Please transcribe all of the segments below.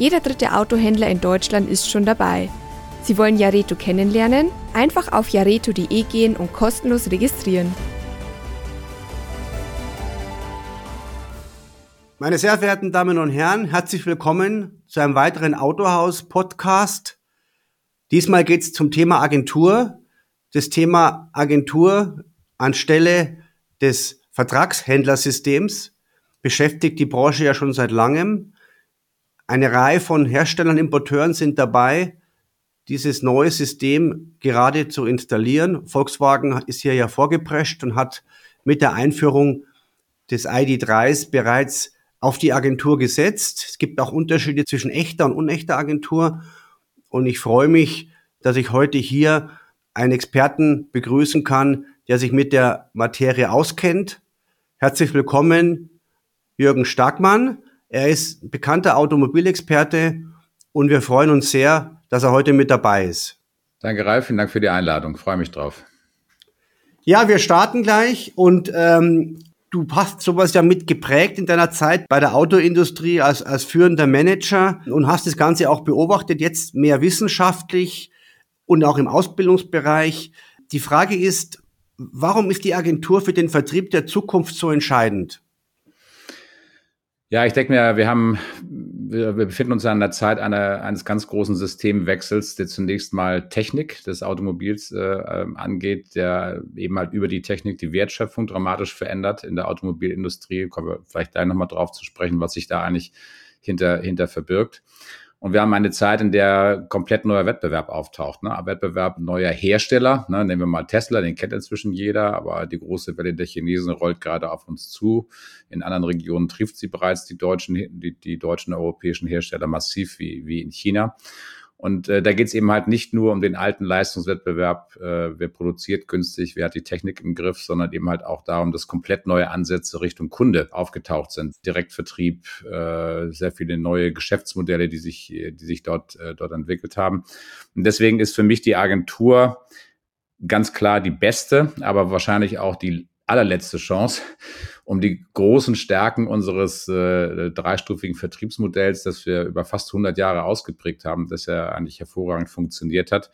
Jeder dritte Autohändler in Deutschland ist schon dabei. Sie wollen Jareto kennenlernen? Einfach auf jareto.de gehen und kostenlos registrieren. Meine sehr verehrten Damen und Herren, herzlich willkommen zu einem weiteren Autohaus-Podcast. Diesmal geht es zum Thema Agentur. Das Thema Agentur anstelle des Vertragshändlersystems beschäftigt die Branche ja schon seit langem. Eine Reihe von Herstellern, Importeuren sind dabei, dieses neue System gerade zu installieren. Volkswagen ist hier ja vorgeprescht und hat mit der Einführung des ID3s bereits auf die Agentur gesetzt. Es gibt auch Unterschiede zwischen echter und unechter Agentur. Und ich freue mich, dass ich heute hier einen Experten begrüßen kann, der sich mit der Materie auskennt. Herzlich willkommen, Jürgen Starkmann. Er ist bekannter Automobilexperte und wir freuen uns sehr, dass er heute mit dabei ist. Danke, Ralf. Vielen Dank für die Einladung. freue mich drauf. Ja, wir starten gleich und ähm, du hast sowas ja mitgeprägt in deiner Zeit bei der Autoindustrie als, als führender Manager und hast das Ganze auch beobachtet, jetzt mehr wissenschaftlich und auch im Ausbildungsbereich. Die Frage ist, warum ist die Agentur für den Vertrieb der Zukunft so entscheidend? Ja, ich denke mir, wir haben, wir, wir befinden uns an der Zeit einer, eines ganz großen Systemwechsels, der zunächst mal Technik des Automobils äh, ähm, angeht, der eben halt über die Technik die Wertschöpfung dramatisch verändert in der Automobilindustrie. Kommen wir vielleicht gleich nochmal drauf zu sprechen, was sich da eigentlich hinter, hinter verbirgt. Und wir haben eine Zeit, in der komplett neuer Wettbewerb auftaucht. Ne? Wettbewerb neuer Hersteller. Ne? Nehmen wir mal Tesla, den kennt inzwischen jeder, aber die große Welle der Chinesen rollt gerade auf uns zu. In anderen Regionen trifft sie bereits die deutschen, die, die deutschen europäischen Hersteller massiv wie, wie in China. Und äh, da geht es eben halt nicht nur um den alten Leistungswettbewerb, äh, wer produziert günstig, wer hat die Technik im Griff, sondern eben halt auch darum, dass komplett neue Ansätze Richtung Kunde aufgetaucht sind. Direktvertrieb, äh, sehr viele neue Geschäftsmodelle, die sich, die sich dort, äh, dort entwickelt haben. Und deswegen ist für mich die Agentur ganz klar die beste, aber wahrscheinlich auch die allerletzte Chance, um die großen Stärken unseres äh, dreistufigen Vertriebsmodells, das wir über fast 100 Jahre ausgeprägt haben, das ja eigentlich hervorragend funktioniert hat,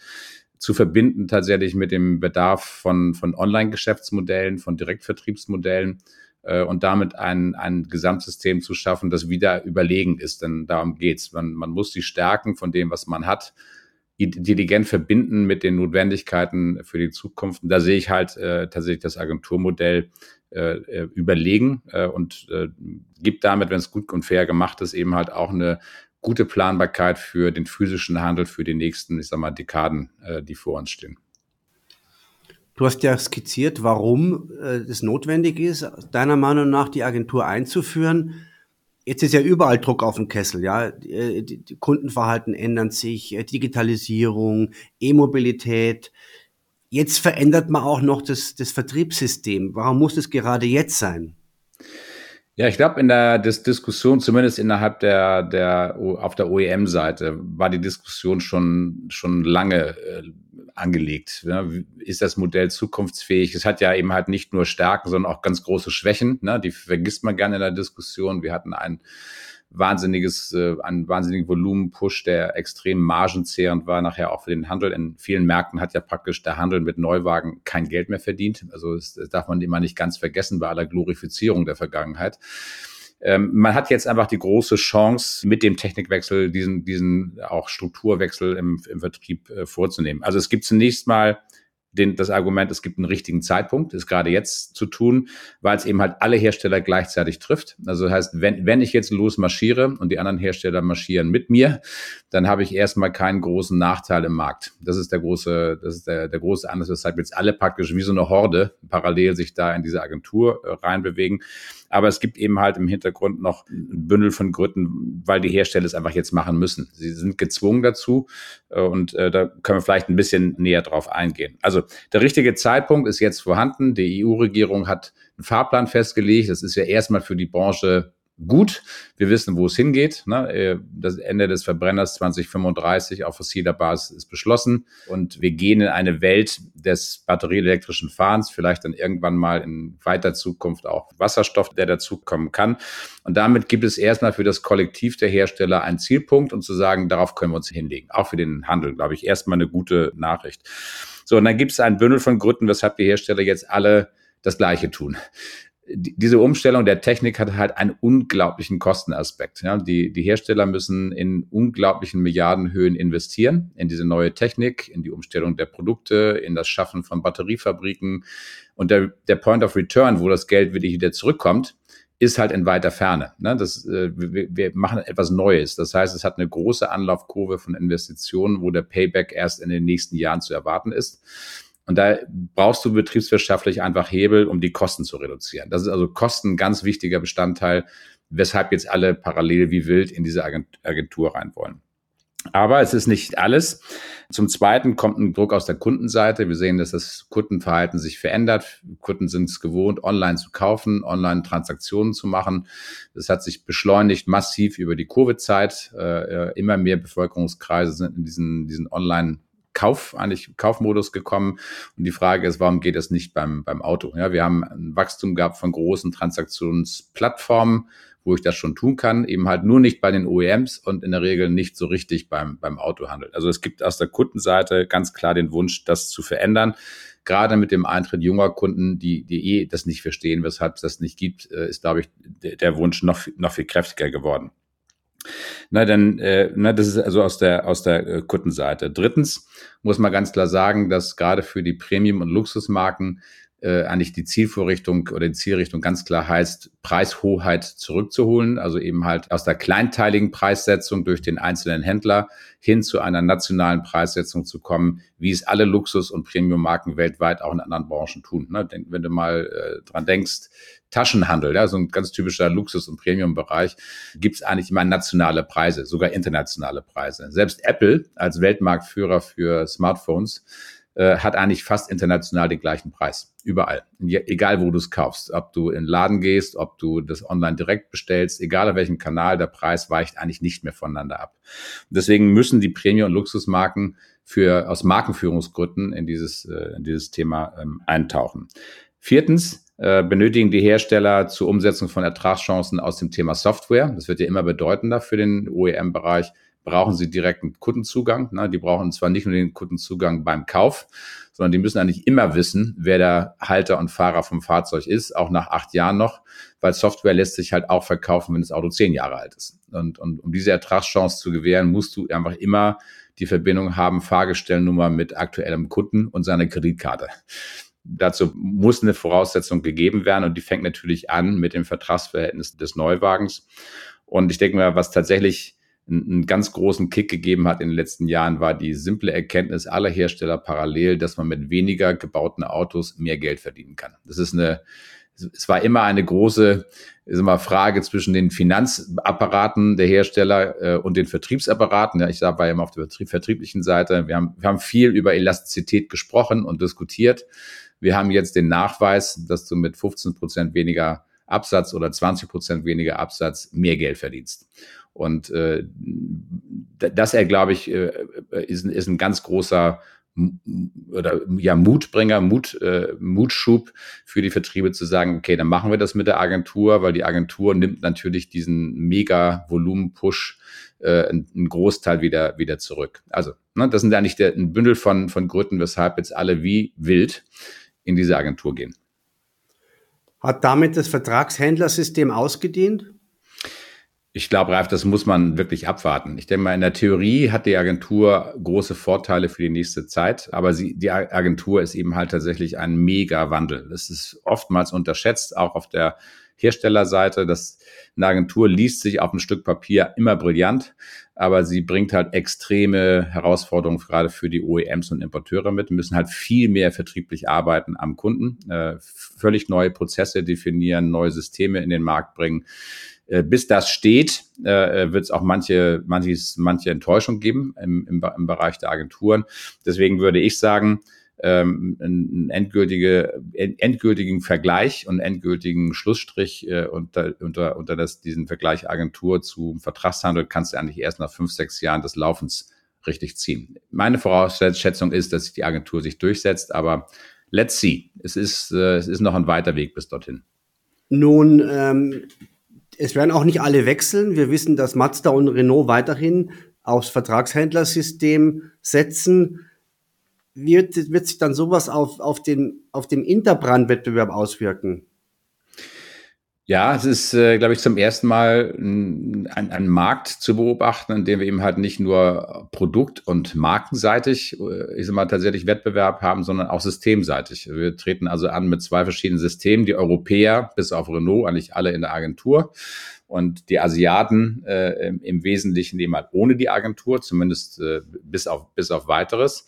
zu verbinden tatsächlich mit dem Bedarf von, von Online-Geschäftsmodellen, von Direktvertriebsmodellen äh, und damit ein, ein Gesamtsystem zu schaffen, das wieder überlegend ist. Denn darum geht's. Man, man muss die Stärken von dem, was man hat, intelligent verbinden mit den Notwendigkeiten für die Zukunft. Und da sehe ich halt äh, tatsächlich das Agenturmodell äh, äh, überlegen äh, und äh, gibt damit, wenn es gut und fair gemacht ist, eben halt auch eine gute Planbarkeit für den physischen Handel für die nächsten, ich sag mal, Dekaden, äh, die vor uns stehen. Du hast ja skizziert, warum äh, es notwendig ist, deiner Meinung nach die Agentur einzuführen. Jetzt ist ja überall Druck auf dem Kessel, ja. Die, die Kundenverhalten ändern sich, Digitalisierung, E-Mobilität. Jetzt verändert man auch noch das, das Vertriebssystem. Warum muss es gerade jetzt sein? Ja, ich glaube, in der Dis Diskussion, zumindest innerhalb der, der auf der OEM-Seite, war die Diskussion schon, schon lange äh, angelegt. Ja, ist das Modell zukunftsfähig? Es hat ja eben halt nicht nur Stärken, sondern auch ganz große Schwächen. Ne? Die vergisst man gerne in der Diskussion. Wir hatten ein wahnsinniges, äh, einen wahnsinnigen Volumenpush, der extrem margenzehrend war, nachher auch für den Handel. In vielen Märkten hat ja praktisch der Handel mit Neuwagen kein Geld mehr verdient. Also das darf man immer nicht ganz vergessen bei aller Glorifizierung der Vergangenheit. Ähm, man hat jetzt einfach die große Chance, mit dem Technikwechsel diesen, diesen auch Strukturwechsel im, im Vertrieb äh, vorzunehmen. Also es gibt zunächst mal den, das Argument, es gibt einen richtigen Zeitpunkt, ist gerade jetzt zu tun, weil es eben halt alle Hersteller gleichzeitig trifft. Also das heißt, wenn, wenn ich jetzt losmarschiere und die anderen Hersteller marschieren mit mir, dann habe ich erstmal keinen großen Nachteil im Markt. Das ist der große, das ist der, der große Anlass, weshalb jetzt alle praktisch wie so eine Horde parallel sich da in diese Agentur äh, reinbewegen. Aber es gibt eben halt im Hintergrund noch ein Bündel von Gründen, weil die Hersteller es einfach jetzt machen müssen. Sie sind gezwungen dazu äh, und äh, da können wir vielleicht ein bisschen näher drauf eingehen. Also der richtige Zeitpunkt ist jetzt vorhanden. Die EU-Regierung hat einen Fahrplan festgelegt. Das ist ja erstmal für die Branche gut. Wir wissen, wo es hingeht. Ne? Äh, das Ende des Verbrenners 2035 auf fossiler Basis ist beschlossen. Und wir gehen in eine Welt des batterieelektrischen Fahrens, vielleicht dann irgendwann mal in weiter Zukunft auch Wasserstoff, der dazukommen kann. Und damit gibt es erstmal für das Kollektiv der Hersteller einen Zielpunkt und zu sagen, darauf können wir uns hinlegen. Auch für den Handel, glaube ich, erstmal eine gute Nachricht. So, und dann gibt es ein Bündel von Gründen, weshalb die Hersteller jetzt alle das Gleiche tun diese Umstellung der Technik hat halt einen unglaublichen Kostenaspekt. Ja, die, die Hersteller müssen in unglaublichen Milliardenhöhen investieren in diese neue Technik, in die Umstellung der Produkte, in das Schaffen von Batteriefabriken. Und der, der Point of Return, wo das Geld wirklich wieder zurückkommt, ist halt in weiter Ferne. Ne? Das, äh, wir, wir machen etwas Neues. Das heißt, es hat eine große Anlaufkurve von Investitionen, wo der Payback erst in den nächsten Jahren zu erwarten ist. Und da brauchst du betriebswirtschaftlich einfach Hebel, um die Kosten zu reduzieren. Das ist also Kosten ein ganz wichtiger Bestandteil, weshalb jetzt alle parallel wie wild in diese Agentur rein wollen. Aber es ist nicht alles. Zum Zweiten kommt ein Druck aus der Kundenseite. Wir sehen, dass das Kundenverhalten sich verändert. Kunden sind es gewohnt, online zu kaufen, online Transaktionen zu machen. Das hat sich beschleunigt massiv über die Covid-Zeit. Äh, immer mehr Bevölkerungskreise sind in diesen, diesen online Kauf, eigentlich Kaufmodus gekommen. Und die Frage ist, warum geht das nicht beim, beim Auto? Ja, wir haben ein Wachstum gehabt von großen Transaktionsplattformen, wo ich das schon tun kann, eben halt nur nicht bei den OEMs und in der Regel nicht so richtig beim, beim Autohandel. Also es gibt aus der Kundenseite ganz klar den Wunsch, das zu verändern. Gerade mit dem Eintritt junger Kunden, die, die eh das nicht verstehen, weshalb es das nicht gibt, äh, ist, glaube ich, der, Wunsch noch, noch viel kräftiger geworden. Na, dann, äh, na, das ist also aus der, aus der äh, Kundenseite. Drittens muss man ganz klar sagen, dass gerade für die Premium- und Luxusmarken äh, eigentlich die Zielvorrichtung oder die Zielrichtung ganz klar heißt, Preishoheit zurückzuholen, also eben halt aus der kleinteiligen Preissetzung durch den einzelnen Händler hin zu einer nationalen Preissetzung zu kommen, wie es alle Luxus- und Premium-Marken weltweit auch in anderen Branchen tun. Ne? Wenn du mal äh, dran denkst, Taschenhandel, ja, so ein ganz typischer Luxus- und Premium-Bereich, gibt es eigentlich immer nationale Preise, sogar internationale Preise. Selbst Apple als Weltmarktführer für Smartphones äh, hat eigentlich fast international den gleichen Preis. Überall. Egal, wo du es kaufst. Ob du in den Laden gehst, ob du das online direkt bestellst, egal auf welchem Kanal, der Preis weicht eigentlich nicht mehr voneinander ab. Deswegen müssen die Premium- und Luxusmarken für, aus Markenführungsgründen in dieses, äh, in dieses Thema ähm, eintauchen. Viertens, äh, benötigen die Hersteller zur Umsetzung von Ertragschancen aus dem Thema Software. Das wird ja immer bedeutender für den OEM-Bereich brauchen sie direkten Kundenzugang. Ne? Die brauchen zwar nicht nur den Kundenzugang beim Kauf, sondern die müssen eigentlich immer wissen, wer der Halter und Fahrer vom Fahrzeug ist, auch nach acht Jahren noch, weil Software lässt sich halt auch verkaufen, wenn das Auto zehn Jahre alt ist. Und, und um diese Ertragschance zu gewähren, musst du einfach immer die Verbindung haben, Fahrgestellnummer mit aktuellem Kunden und seiner Kreditkarte. Dazu muss eine Voraussetzung gegeben werden und die fängt natürlich an mit dem Vertragsverhältnis des Neuwagens. Und ich denke mal, was tatsächlich einen ganz großen Kick gegeben hat in den letzten Jahren, war die simple Erkenntnis aller Hersteller parallel, dass man mit weniger gebauten Autos mehr Geld verdienen kann. Das ist eine, es war immer eine große immer Frage zwischen den Finanzapparaten der Hersteller äh, und den Vertriebsapparaten. Ja, ich war ja immer auf der Vertrieb, vertrieblichen Seite. Wir haben, wir haben viel über Elastizität gesprochen und diskutiert. Wir haben jetzt den Nachweis, dass du mit 15 Prozent weniger Absatz oder 20 Prozent weniger Absatz mehr Geld verdienst. Und äh, das, er glaube ich, äh, ist, ist ein ganz großer oder ja Mutbringer, Mut, äh, Mutschub für die Vertriebe zu sagen, okay, dann machen wir das mit der Agentur, weil die Agentur nimmt natürlich diesen mega Volumen-Push äh, einen Großteil wieder wieder zurück. Also ne, das sind eigentlich der, ein Bündel von von Gründen, weshalb jetzt alle wie wild in diese Agentur gehen. Hat damit das Vertragshändlersystem ausgedient? Ich glaube, Ralf, das muss man wirklich abwarten. Ich denke mal, in der Theorie hat die Agentur große Vorteile für die nächste Zeit, aber sie, die Agentur ist eben halt tatsächlich ein Mega-Wandel. Das ist oftmals unterschätzt, auch auf der Herstellerseite. Das, eine Agentur liest sich auf ein Stück Papier immer brillant, aber sie bringt halt extreme Herausforderungen gerade für die OEMs und Importeure mit, müssen halt viel mehr vertrieblich arbeiten am Kunden, äh, völlig neue Prozesse definieren, neue Systeme in den Markt bringen bis das steht, äh, wird es auch manche, manches, manche Enttäuschung geben im, im, im Bereich der Agenturen. Deswegen würde ich sagen, ähm, einen endgültige, endgültigen Vergleich und endgültigen Schlussstrich äh, unter, unter, unter das, diesen Vergleich Agentur zu Vertragshandel kannst du eigentlich erst nach fünf, sechs Jahren des Laufens richtig ziehen. Meine Voraussetzung ist, dass die Agentur sich durchsetzt, aber let's see. Es ist, äh, es ist noch ein weiter Weg bis dorthin. Nun, ähm, es werden auch nicht alle wechseln. Wir wissen, dass Mazda und Renault weiterhin aufs Vertragshändlersystem setzen. Wird, wird sich dann sowas auf, auf, den, auf den Interbrandwettbewerb auswirken? Ja, es ist, äh, glaube ich, zum ersten Mal ein, ein, Markt zu beobachten, in dem wir eben halt nicht nur produkt- und markenseitig, äh, ich sag mal, tatsächlich Wettbewerb haben, sondern auch systemseitig. Wir treten also an mit zwei verschiedenen Systemen. Die Europäer, bis auf Renault, eigentlich alle in der Agentur und die Asiaten äh, im, im, Wesentlichen eben halt ohne die Agentur, zumindest äh, bis, auf, bis auf weiteres.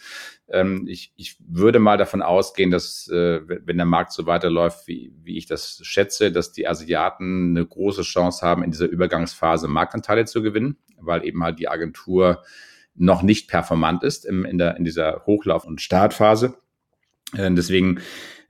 Ähm, ich, ich würde mal davon ausgehen, dass äh, wenn der Markt so weiterläuft, wie, wie ich das schätze, dass die Asiaten eine große Chance haben, in dieser Übergangsphase Marktanteile zu gewinnen, weil eben halt die Agentur noch nicht performant ist im, in, der, in dieser Hochlauf- und Startphase. Äh, deswegen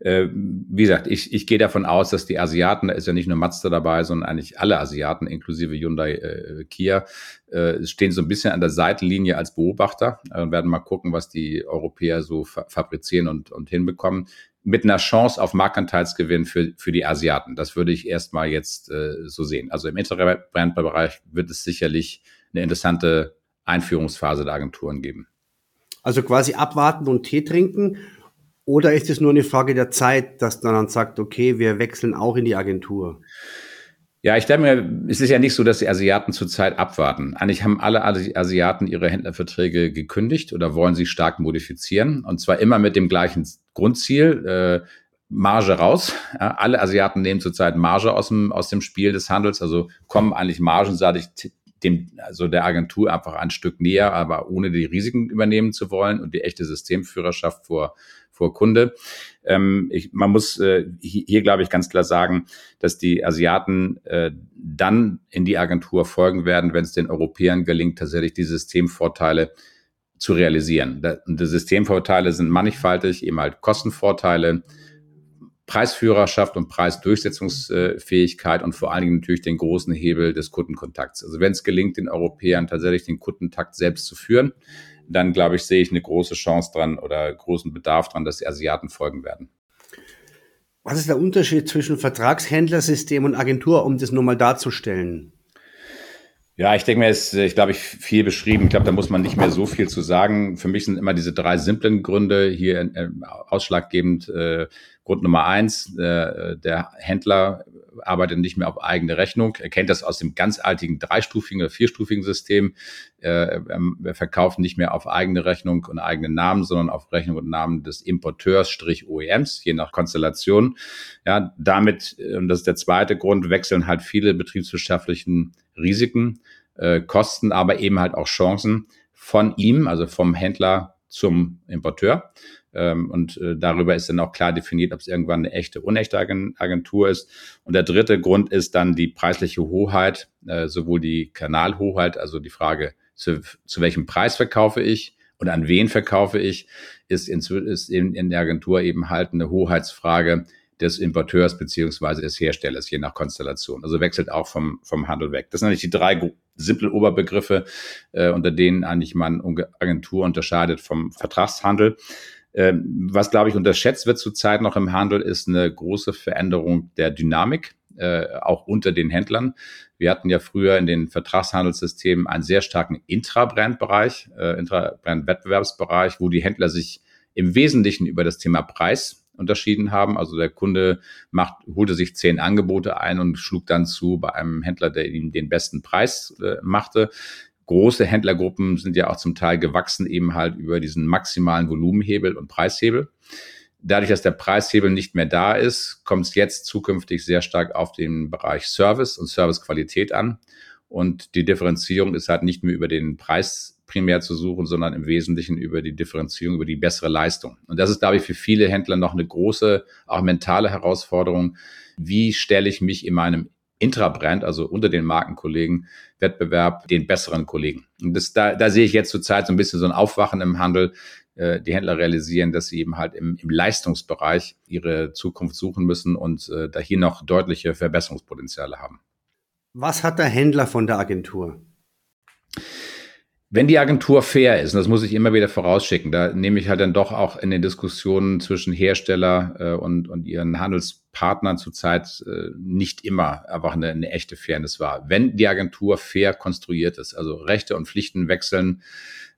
äh, wie gesagt, ich, ich gehe davon aus, dass die Asiaten, da ist ja nicht nur Mazda dabei, sondern eigentlich alle Asiaten, inklusive Hyundai, äh, Kia, äh, stehen so ein bisschen an der Seitenlinie als Beobachter äh, und werden mal gucken, was die Europäer so fa fabrizieren und, und hinbekommen. Mit einer Chance auf Marktanteilsgewinn für, für die Asiaten. Das würde ich erstmal jetzt äh, so sehen. Also im Interbrandbereich wird es sicherlich eine interessante Einführungsphase der Agenturen geben. Also quasi abwarten und Tee trinken oder ist es nur eine Frage der Zeit, dass man dann sagt, okay, wir wechseln auch in die Agentur? Ja, ich denke mir, es ist ja nicht so, dass die Asiaten zurzeit abwarten. Eigentlich haben alle Asiaten ihre Händlerverträge gekündigt oder wollen sie stark modifizieren. Und zwar immer mit dem gleichen Grundziel, äh, Marge raus. Ja, alle Asiaten nehmen zurzeit Marge aus dem, aus dem Spiel des Handels, also kommen eigentlich margenseitig dem, also der Agentur einfach ein Stück näher, aber ohne die Risiken übernehmen zu wollen und die echte Systemführerschaft vor, vor Kunde. Ähm, ich, man muss äh, hier, hier, glaube ich, ganz klar sagen, dass die Asiaten äh, dann in die Agentur folgen werden, wenn es den Europäern gelingt, tatsächlich die Systemvorteile zu realisieren. Da, die Systemvorteile sind mannigfaltig, eben halt Kostenvorteile, Preisführerschaft und Preisdurchsetzungsfähigkeit und vor allen Dingen natürlich den großen Hebel des Kundenkontakts. Also wenn es gelingt, den Europäern tatsächlich den Kundentakt selbst zu führen, dann glaube ich, sehe ich eine große Chance dran oder großen Bedarf dran, dass die Asiaten folgen werden. Was ist der Unterschied zwischen Vertragshändlersystem und Agentur, um das nur mal darzustellen? Ja, ich denke mir, ist, ich glaube, ich viel beschrieben. Ich glaube, da muss man nicht mehr so viel zu sagen. Für mich sind immer diese drei simplen Gründe hier äh, ausschlaggebend. Äh, Grund Nummer eins, äh, der Händler arbeitet nicht mehr auf eigene Rechnung. Er kennt das aus dem ganz altigen dreistufigen oder vierstufigen System. Äh, er verkauft nicht mehr auf eigene Rechnung und eigenen Namen, sondern auf Rechnung und Namen des Importeurs, Strich OEMs, je nach Konstellation. Ja, damit, und das ist der zweite Grund, wechseln halt viele betriebswirtschaftlichen Risiken, äh, Kosten, aber eben halt auch Chancen von ihm, also vom Händler zum Importeur. Ähm, und äh, darüber ist dann auch klar definiert, ob es irgendwann eine echte, unechte Agentur ist. Und der dritte Grund ist dann die preisliche Hoheit, äh, sowohl die Kanalhoheit, also die Frage, zu, zu welchem Preis verkaufe ich und an wen verkaufe ich, ist in, ist in, in der Agentur eben halt eine Hoheitsfrage des Importeurs beziehungsweise des Herstellers, je nach Konstellation. Also wechselt auch vom, vom Handel weg. Das sind eigentlich die drei simple Oberbegriffe, äh, unter denen eigentlich man Agentur unterscheidet vom Vertragshandel. Ähm, was, glaube ich, unterschätzt wird zurzeit noch im Handel, ist eine große Veränderung der Dynamik, äh, auch unter den Händlern. Wir hatten ja früher in den Vertragshandelssystemen einen sehr starken Intrabrand-Bereich, äh, Intrabrand-Wettbewerbsbereich, wo die Händler sich im Wesentlichen über das Thema Preis unterschieden haben. Also der Kunde macht, holte sich zehn Angebote ein und schlug dann zu bei einem Händler, der ihm den besten Preis äh, machte. Große Händlergruppen sind ja auch zum Teil gewachsen eben halt über diesen maximalen Volumenhebel und Preishebel. Dadurch, dass der Preishebel nicht mehr da ist, kommt es jetzt zukünftig sehr stark auf den Bereich Service und Servicequalität an. Und die Differenzierung ist halt nicht mehr über den Preis primär zu suchen, sondern im Wesentlichen über die Differenzierung, über die bessere Leistung. Und das ist, glaube ich, für viele Händler noch eine große, auch mentale Herausforderung. Wie stelle ich mich in meinem Intrabrand, also unter den Markenkollegen, Wettbewerb den besseren Kollegen? Und das, da, da sehe ich jetzt zurzeit so ein bisschen so ein Aufwachen im Handel, äh, die Händler realisieren, dass sie eben halt im, im Leistungsbereich ihre Zukunft suchen müssen und äh, da hier noch deutliche Verbesserungspotenziale haben. Was hat der Händler von der Agentur? Wenn die Agentur fair ist, und das muss ich immer wieder vorausschicken, da nehme ich halt dann doch auch in den Diskussionen zwischen Hersteller äh, und, und ihren Handelspartnern zurzeit äh, nicht immer einfach eine, eine echte Fairness wahr. Wenn die Agentur fair konstruiert ist, also Rechte und Pflichten wechseln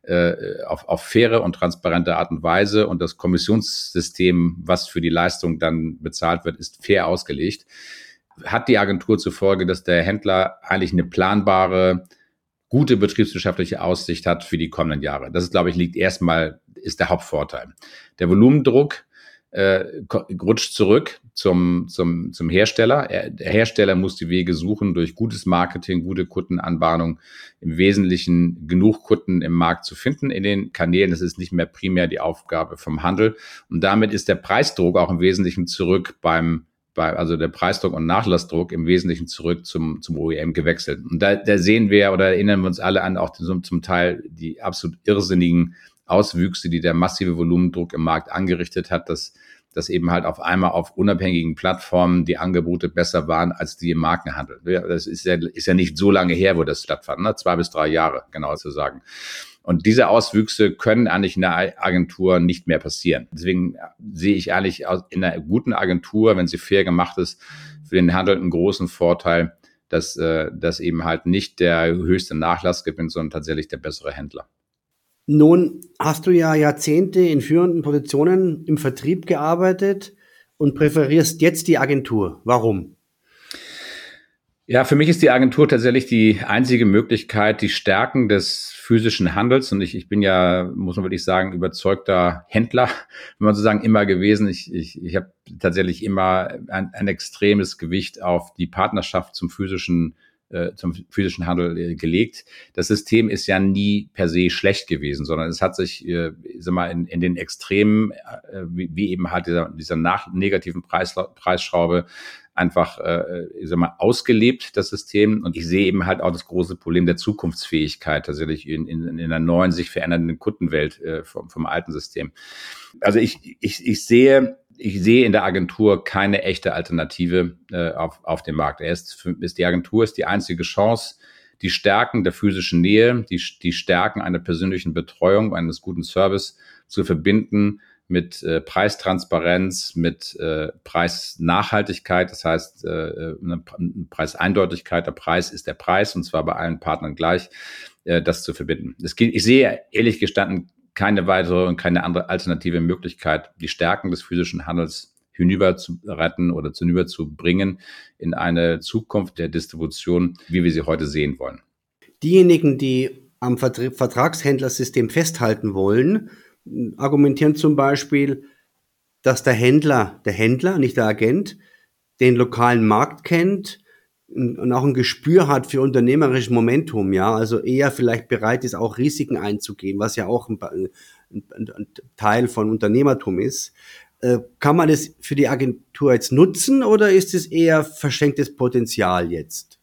äh, auf, auf faire und transparente Art und Weise und das Kommissionssystem, was für die Leistung dann bezahlt wird, ist fair ausgelegt, hat die Agentur zur Folge, dass der Händler eigentlich eine planbare, gute betriebswirtschaftliche Aussicht hat für die kommenden Jahre. Das ist, glaube ich, liegt erstmal, ist der Hauptvorteil. Der Volumendruck äh, rutscht zurück zum, zum, zum Hersteller. Er, der Hersteller muss die Wege suchen, durch gutes Marketing, gute Kundenanbahnung im Wesentlichen genug Kunden im Markt zu finden in den Kanälen. Das ist nicht mehr primär die Aufgabe vom Handel. Und damit ist der Preisdruck auch im Wesentlichen zurück beim bei, also der Preisdruck und Nachlassdruck im Wesentlichen zurück zum, zum OEM gewechselt. Und da, da sehen wir oder erinnern wir uns alle an auch zum, zum Teil die absolut irrsinnigen Auswüchse, die der massive Volumendruck im Markt angerichtet hat, dass, dass eben halt auf einmal auf unabhängigen Plattformen die Angebote besser waren als die im Markenhandel. Das ist ja, ist ja nicht so lange her, wo das stattfand, ne? zwei bis drei Jahre, genau zu sagen. Und diese Auswüchse können eigentlich in der Agentur nicht mehr passieren. Deswegen sehe ich eigentlich in einer guten Agentur, wenn sie fair gemacht ist, für den Handel einen großen Vorteil, dass, äh, dass eben halt nicht der höchste Nachlass gewinnt, sondern tatsächlich der bessere Händler. Nun hast du ja Jahrzehnte in führenden Positionen im Vertrieb gearbeitet und präferierst jetzt die Agentur. Warum? Ja, für mich ist die Agentur tatsächlich die einzige Möglichkeit, die Stärken des physischen Handels, und ich, ich bin ja, muss man wirklich sagen, überzeugter Händler, wenn man so sagen, immer gewesen. Ich, ich, ich habe tatsächlich immer ein, ein extremes Gewicht auf die Partnerschaft zum physischen äh, zum physischen Handel äh, gelegt. Das System ist ja nie per se schlecht gewesen, sondern es hat sich, äh, sag mal, in, in den Extremen, äh, wie, wie eben halt dieser, dieser nach negativen Preis, Preisschraube einfach, äh, ich sag mal, ausgelebt, das System. Und ich sehe eben halt auch das große Problem der Zukunftsfähigkeit tatsächlich in, in, in einer neuen, sich verändernden Kundenwelt äh, vom, vom alten System. Also ich, ich, ich sehe ich sehe in der Agentur keine echte Alternative äh, auf, auf dem Markt. Er ist, ist die Agentur ist die einzige Chance, die Stärken der physischen Nähe, die, die Stärken einer persönlichen Betreuung, eines guten Service zu verbinden mit äh, Preistransparenz, mit äh, Preisnachhaltigkeit, das heißt äh, eine Preiseindeutigkeit. Der Preis ist der Preis und zwar bei allen Partnern gleich, äh, das zu verbinden. Das geht, ich sehe ehrlich gestanden keine weitere und keine andere alternative Möglichkeit, die Stärken des physischen Handels hinüber oder hinüber zu bringen in eine Zukunft der Distribution, wie wir sie heute sehen wollen. Diejenigen, die am Vertragshändlersystem festhalten wollen, argumentieren zum Beispiel, dass der Händler, der Händler, nicht der Agent, den lokalen Markt kennt, und auch ein Gespür hat für unternehmerisches Momentum, ja, also eher vielleicht bereit ist, auch Risiken einzugehen, was ja auch ein, ein, ein Teil von Unternehmertum ist. Äh, kann man das für die Agentur jetzt nutzen oder ist es eher verschenktes Potenzial jetzt?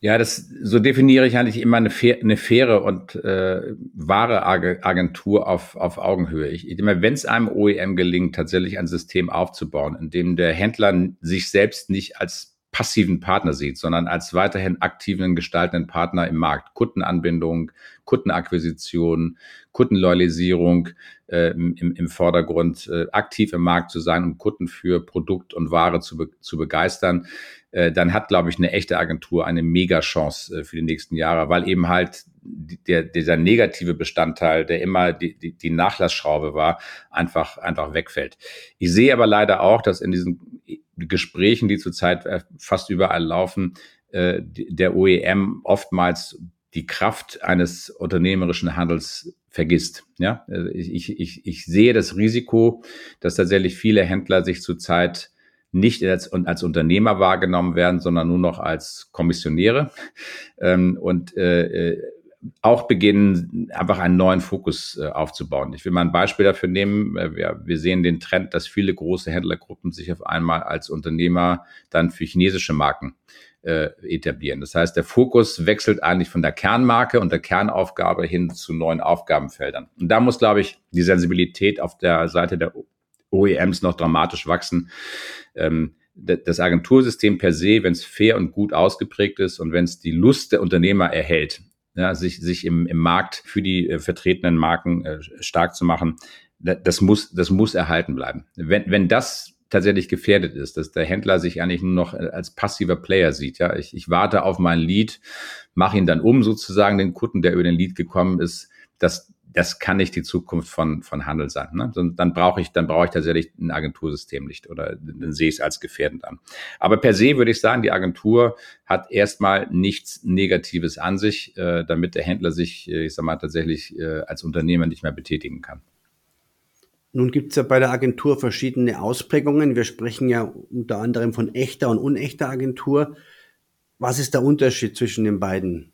Ja, das so definiere ich eigentlich immer eine, eine faire und äh, wahre Agentur auf, auf Augenhöhe. Ich, ich wenn es einem OEM gelingt, tatsächlich ein System aufzubauen, in dem der Händler sich selbst nicht als passiven Partner sieht, sondern als weiterhin aktiven, gestaltenden Partner im Markt. Kundenanbindung, Kundenakquisition, Kundenloyalisierung äh, im, im Vordergrund, äh, aktiv im Markt zu sein, um Kunden für Produkt und Ware zu, be zu begeistern, äh, dann hat, glaube ich, eine echte Agentur eine Mega-Chance äh, für die nächsten Jahre, weil eben halt der, dieser negative Bestandteil, der immer die, die, die Nachlassschraube war, einfach, einfach wegfällt. Ich sehe aber leider auch, dass in diesen Gesprächen, die zurzeit äh, fast überall laufen, äh, der OEM oftmals die Kraft eines unternehmerischen Handels vergisst. Ja, ich, ich, ich sehe das Risiko, dass tatsächlich viele Händler sich zurzeit nicht als, als Unternehmer wahrgenommen werden, sondern nur noch als Kommissionäre ähm, und äh, äh, auch beginnen, einfach einen neuen Fokus äh, aufzubauen. Ich will mal ein Beispiel dafür nehmen. Äh, wir, wir sehen den Trend, dass viele große Händlergruppen sich auf einmal als Unternehmer dann für chinesische Marken äh, etablieren. Das heißt, der Fokus wechselt eigentlich von der Kernmarke und der Kernaufgabe hin zu neuen Aufgabenfeldern. Und da muss, glaube ich, die Sensibilität auf der Seite der OEMs noch dramatisch wachsen. Ähm, das Agentursystem per se, wenn es fair und gut ausgeprägt ist und wenn es die Lust der Unternehmer erhält, ja, sich, sich im, im Markt für die äh, vertretenen Marken äh, stark zu machen, das muss, das muss erhalten bleiben. Wenn, wenn das tatsächlich gefährdet ist, dass der Händler sich eigentlich nur noch als passiver Player sieht. Ja, ich, ich warte auf mein Lead, mache ihn dann um sozusagen, den Kunden, der über den Lead gekommen ist. Das, das kann nicht die Zukunft von, von Handel sein. Ne? Dann brauche ich, dann brauche ich tatsächlich ein Agentursystem nicht oder dann sehe ich es als gefährdend an. Aber per se würde ich sagen, die Agentur hat erstmal nichts Negatives an sich, äh, damit der Händler sich, äh, ich sag mal, tatsächlich äh, als Unternehmer nicht mehr betätigen kann. Nun gibt es ja bei der Agentur verschiedene Ausprägungen. Wir sprechen ja unter anderem von echter und unechter Agentur. Was ist der Unterschied zwischen den beiden?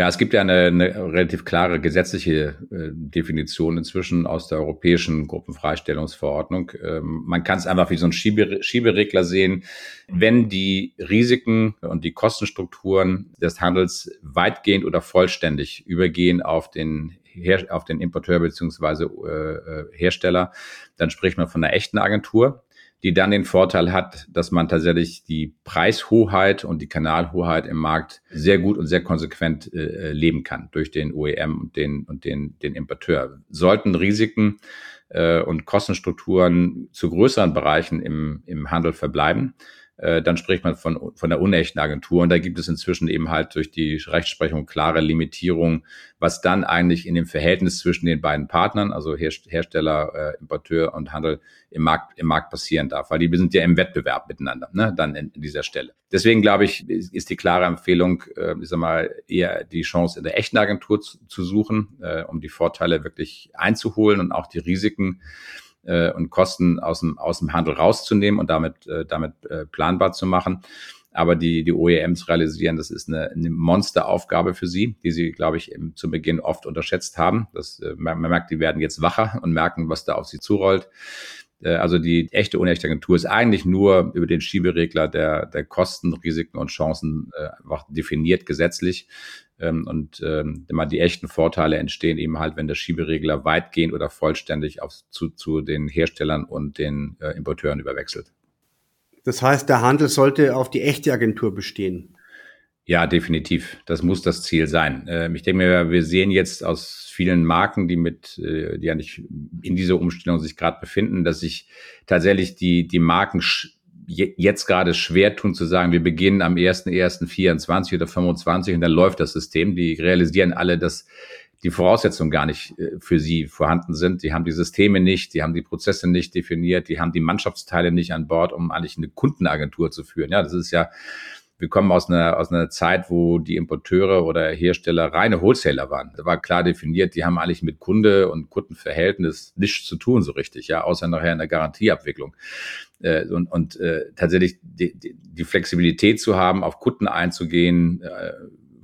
Ja, es gibt ja eine, eine relativ klare gesetzliche äh, Definition inzwischen aus der Europäischen Gruppenfreistellungsverordnung. Ähm, man kann es einfach wie so ein Schiebe, Schieberegler sehen. Wenn die Risiken und die Kostenstrukturen des Handels weitgehend oder vollständig übergehen auf den Her auf den Importeur beziehungsweise äh, äh, Hersteller, dann spricht man von einer echten Agentur die dann den Vorteil hat, dass man tatsächlich die Preishoheit und die Kanalhoheit im Markt sehr gut und sehr konsequent äh, leben kann durch den OEM und den und den den Importeur. Sollten Risiken äh, und Kostenstrukturen zu größeren Bereichen im im Handel verbleiben, äh, dann spricht man von, von der unechten Agentur. Und da gibt es inzwischen eben halt durch die Rechtsprechung klare Limitierung, was dann eigentlich in dem Verhältnis zwischen den beiden Partnern, also Hersteller, äh, Importeur und Handel im Markt, im Markt passieren darf. Weil die sind ja im Wettbewerb miteinander, ne, dann in, in dieser Stelle. Deswegen glaube ich, ist die klare Empfehlung, äh, ich sag mal, eher die Chance in der echten Agentur zu, zu suchen, äh, um die Vorteile wirklich einzuholen und auch die Risiken äh, und Kosten aus dem, aus dem Handel rauszunehmen und damit, äh, damit äh, planbar zu machen. Aber die, die OEMs realisieren, das ist eine, eine Monsteraufgabe für sie, die sie, glaube ich, im, zu Beginn oft unterschätzt haben. Das, äh, man, man merkt, die werden jetzt wacher und merken, was da auf sie zurollt. Äh, also die echte unechte Agentur ist eigentlich nur über den Schieberegler der, der Kosten, Risiken und Chancen äh, definiert gesetzlich. Ähm, und ähm, immer die echten Vorteile entstehen eben halt, wenn der Schieberegler weitgehend oder vollständig auf, zu, zu den Herstellern und den äh, Importeuren überwechselt. Das heißt, der Handel sollte auf die echte Agentur bestehen. Ja, definitiv. Das muss das Ziel sein. Ähm, ich denke mir, wir sehen jetzt aus vielen Marken, die mit, äh, die ja nicht in dieser Umstellung sich gerade befinden, dass sich tatsächlich die, die Marken jetzt gerade schwer tun zu sagen, wir beginnen am 1.1.24 oder 25 und dann läuft das System. Die realisieren alle, dass die Voraussetzungen gar nicht äh, für sie vorhanden sind. Die haben die Systeme nicht, die haben die Prozesse nicht definiert, die haben die Mannschaftsteile nicht an Bord, um eigentlich eine Kundenagentur zu führen. Ja, das ist ja, wir kommen aus einer, aus einer Zeit, wo die Importeure oder Hersteller reine Wholesaler waren. Da war klar definiert, die haben eigentlich mit Kunde und Kundenverhältnis nichts zu tun so richtig, ja, außer nachher in der Garantieabwicklung äh, und, und äh, tatsächlich die, die, Flexibilität zu haben, auf Kunden einzugehen, äh,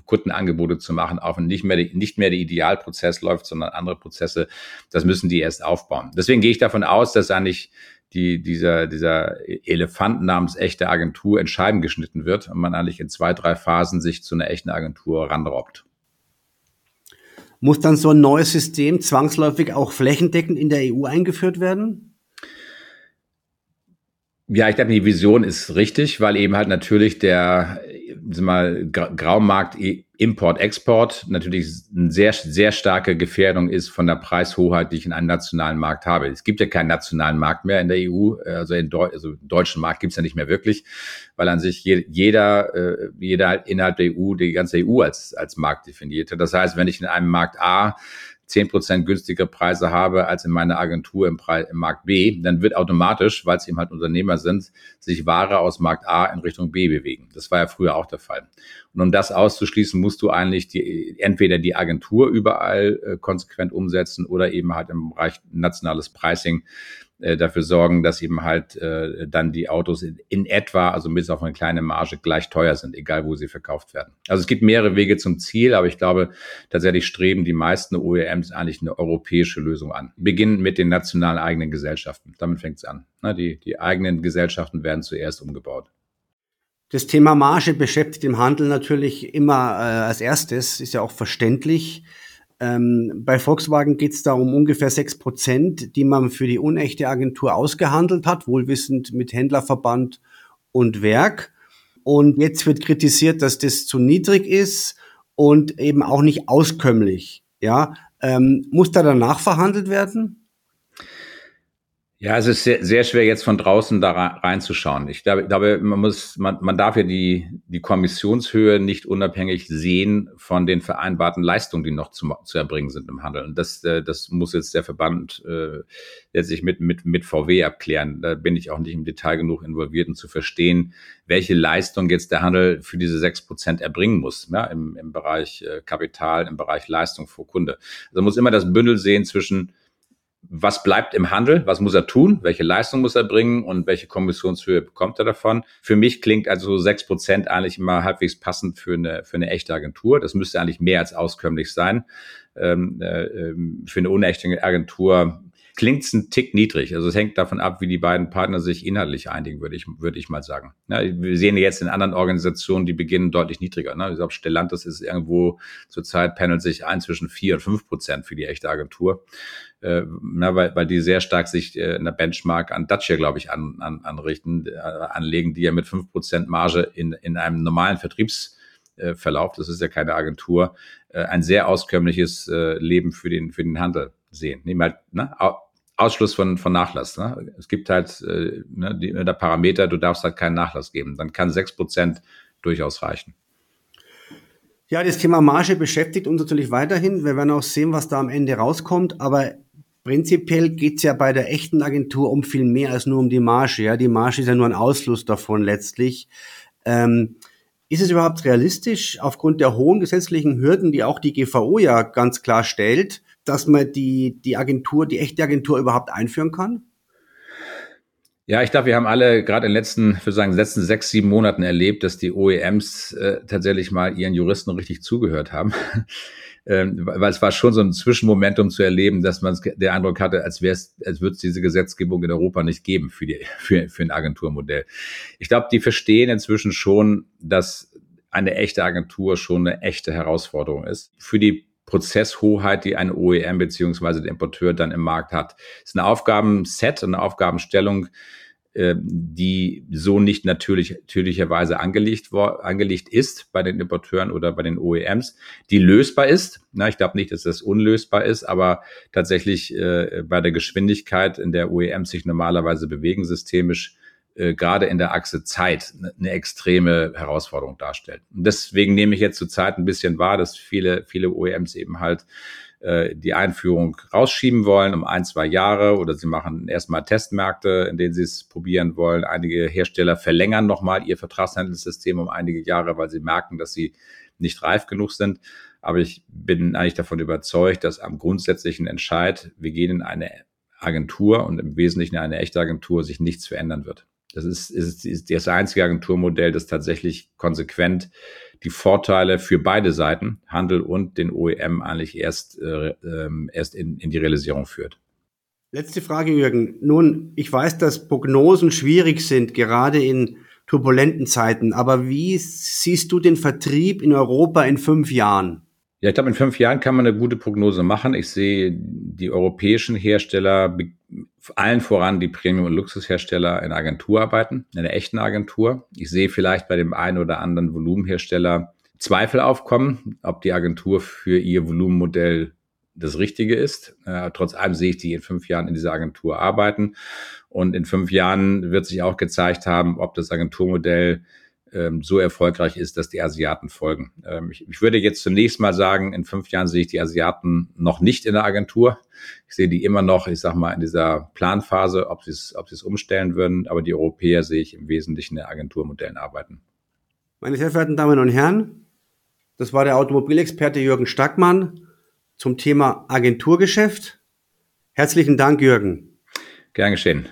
Kundenangebote zu machen, auch wenn nicht mehr, nicht mehr der Idealprozess läuft, sondern andere Prozesse, das müssen die erst aufbauen. Deswegen gehe ich davon aus, dass eigentlich die, dieser, dieser Elefant namens echte Agentur in Scheiben geschnitten wird und man eigentlich in zwei, drei Phasen sich zu einer echten Agentur ranrobbt. Muss dann so ein neues System zwangsläufig auch flächendeckend in der EU eingeführt werden? Ja, ich glaube, die Vision ist richtig, weil eben halt natürlich der mal, Graumarkt e Import-Export natürlich eine sehr, sehr starke Gefährdung ist von der Preishoheit, die ich in einem nationalen Markt habe. Es gibt ja keinen nationalen Markt mehr in der EU, also in Deu also deutschen Markt gibt es ja nicht mehr wirklich, weil an sich jeder, äh, jeder innerhalb der EU die ganze EU als, als Markt definiert hat. Das heißt, wenn ich in einem Markt A zehn Prozent günstigere Preise habe als in meiner Agentur im, Pre im Markt B, dann wird automatisch, weil es eben halt Unternehmer sind, sich Ware aus Markt A in Richtung B bewegen. Das war ja früher auch der Fall. Und um das auszuschließen, musst du eigentlich die, entweder die Agentur überall äh, konsequent umsetzen oder eben halt im Bereich nationales Pricing äh, dafür sorgen, dass eben halt äh, dann die Autos in, in, etwa, also bis auf eine kleine Marge, gleich teuer sind, egal wo sie verkauft werden. Also es gibt mehrere Wege zum Ziel, aber ich glaube, tatsächlich streben die meisten OEMs eigentlich eine europäische Lösung an. Beginnen mit den nationalen eigenen Gesellschaften. Damit fängt es an. Ne, die, die eigenen Gesellschaften werden zuerst umgebaut. Das Thema Marge beschäftigt im Handel natürlich immer äh, als erstes, ist ja auch verständlich. Ähm, bei Volkswagen geht es da um ungefähr sechs Prozent, die man für die unechte Agentur ausgehandelt hat, wohlwissend mit Händlerverband und Werk. Und jetzt wird kritisiert, dass das zu niedrig ist und eben auch nicht auskömmlich. Ja, ähm, muss da danach verhandelt werden? Ja, es ist sehr, sehr schwer jetzt von draußen da reinzuschauen. Ich glaube, man muss, man, man darf ja die, die Kommissionshöhe nicht unabhängig sehen von den vereinbarten Leistungen, die noch zu, zu erbringen sind im Handel. Und das, äh, das muss jetzt der Verband äh, letztlich mit, mit, mit VW abklären. Da bin ich auch nicht im Detail genug involviert, um zu verstehen, welche Leistung jetzt der Handel für diese sechs Prozent erbringen muss, ja, im, im Bereich äh, Kapital, im Bereich Leistung vor Kunde. Also man muss immer das Bündel sehen zwischen was bleibt im Handel, was muss er tun, welche Leistung muss er bringen und welche Kommissionshöhe bekommt er davon. Für mich klingt also sechs Prozent eigentlich immer halbwegs passend für eine, für eine echte Agentur. Das müsste eigentlich mehr als auskömmlich sein. Ähm, äh, ähm, für eine unechte Agentur klingt es ein Tick niedrig. Also es hängt davon ab, wie die beiden Partner sich inhaltlich einigen, würde ich, würde ich mal sagen. Ja, wir sehen jetzt in anderen Organisationen, die beginnen deutlich niedriger. Ne? Ich glaube, Stellantis ist irgendwo zurzeit pendelt sich ein zwischen vier und fünf Prozent für die echte Agentur äh, na, weil, weil die sehr stark sich äh, in der Benchmark an Dacia, glaube ich, an, an, anrichten, äh, anlegen, die ja mit fünf Prozent Marge in, in einem normalen Vertriebsverlauf, das ist ja keine Agentur, äh, ein sehr auskömmliches äh, Leben für den, für den Handel sehen. Nehmen halt, ne, Ausschluss von, von Nachlass. Ne? Es gibt halt äh, ne, die, der Parameter, du darfst halt keinen Nachlass geben. Dann kann sechs Prozent durchaus reichen. Ja, das Thema Marge beschäftigt uns natürlich weiterhin. Wir werden auch sehen, was da am Ende rauskommt. Aber Prinzipiell geht's ja bei der echten Agentur um viel mehr als nur um die Marge. Ja, die Marge ist ja nur ein Ausfluss davon letztlich. Ähm, ist es überhaupt realistisch, aufgrund der hohen gesetzlichen Hürden, die auch die GVO ja ganz klar stellt, dass man die, die Agentur, die echte Agentur überhaupt einführen kann? Ja, ich glaube, wir haben alle gerade in den letzten, ich würde sagen, letzten sechs, sieben Monaten erlebt, dass die OEMs äh, tatsächlich mal ihren Juristen richtig zugehört haben ähm, weil es war schon so ein Zwischenmomentum zu erleben, dass man der Eindruck hatte, als wäre es, als würde es diese Gesetzgebung in Europa nicht geben für die für, für ein Agenturmodell. Ich glaube, die verstehen inzwischen schon, dass eine echte Agentur schon eine echte Herausforderung ist. Für die Prozesshoheit, die ein OEM beziehungsweise der Importeur dann im Markt hat. Es ist eine Aufgabenset, eine Aufgabenstellung, äh, die so nicht natürlich, natürlicherweise angelegt, angelegt ist bei den Importeuren oder bei den OEMs, die lösbar ist. Na, ich glaube nicht, dass das unlösbar ist, aber tatsächlich äh, bei der Geschwindigkeit, in der OEMs sich normalerweise bewegen, systemisch äh, gerade in der Achse Zeit eine extreme Herausforderung darstellt. Und deswegen nehme ich jetzt zur Zeit ein bisschen wahr, dass viele, viele OEMs eben halt äh, die Einführung rausschieben wollen um ein, zwei Jahre oder sie machen erstmal Testmärkte, in denen sie es probieren wollen. Einige Hersteller verlängern nochmal ihr Vertragshandelssystem um einige Jahre, weil sie merken, dass sie nicht reif genug sind. Aber ich bin eigentlich davon überzeugt, dass am grundsätzlichen Entscheid, wir gehen in eine Agentur und im Wesentlichen eine echte Agentur, sich nichts verändern wird. Das ist, ist, ist das einzige Agenturmodell, das tatsächlich konsequent die Vorteile für beide Seiten, Handel und den OEM, eigentlich erst, äh, ähm, erst in, in die Realisierung führt. Letzte Frage, Jürgen. Nun, ich weiß, dass Prognosen schwierig sind, gerade in turbulenten Zeiten. Aber wie siehst du den Vertrieb in Europa in fünf Jahren? Ja, ich glaube, in fünf Jahren kann man eine gute Prognose machen. Ich sehe die europäischen Hersteller, allen voran die Premium- und Luxushersteller in Agenturarbeiten, in einer echten Agentur. Ich sehe vielleicht bei dem einen oder anderen Volumenhersteller Zweifel aufkommen, ob die Agentur für ihr Volumenmodell das Richtige ist. Äh, trotz allem sehe ich die in fünf Jahren in dieser Agentur arbeiten. Und in fünf Jahren wird sich auch gezeigt haben, ob das Agenturmodell ähm, so erfolgreich ist, dass die Asiaten folgen. Ähm, ich, ich, würde jetzt zunächst mal sagen, in fünf Jahren sehe ich die Asiaten noch nicht in der Agentur. Ich sehe die immer noch, ich sag mal, in dieser Planphase, ob sie es, ob sie es umstellen würden. Aber die Europäer sehe ich im Wesentlichen in Agenturmodellen arbeiten. Meine sehr verehrten Damen und Herren, das war der Automobilexperte Jürgen Stackmann zum Thema Agenturgeschäft. Herzlichen Dank, Jürgen. Gern geschehen.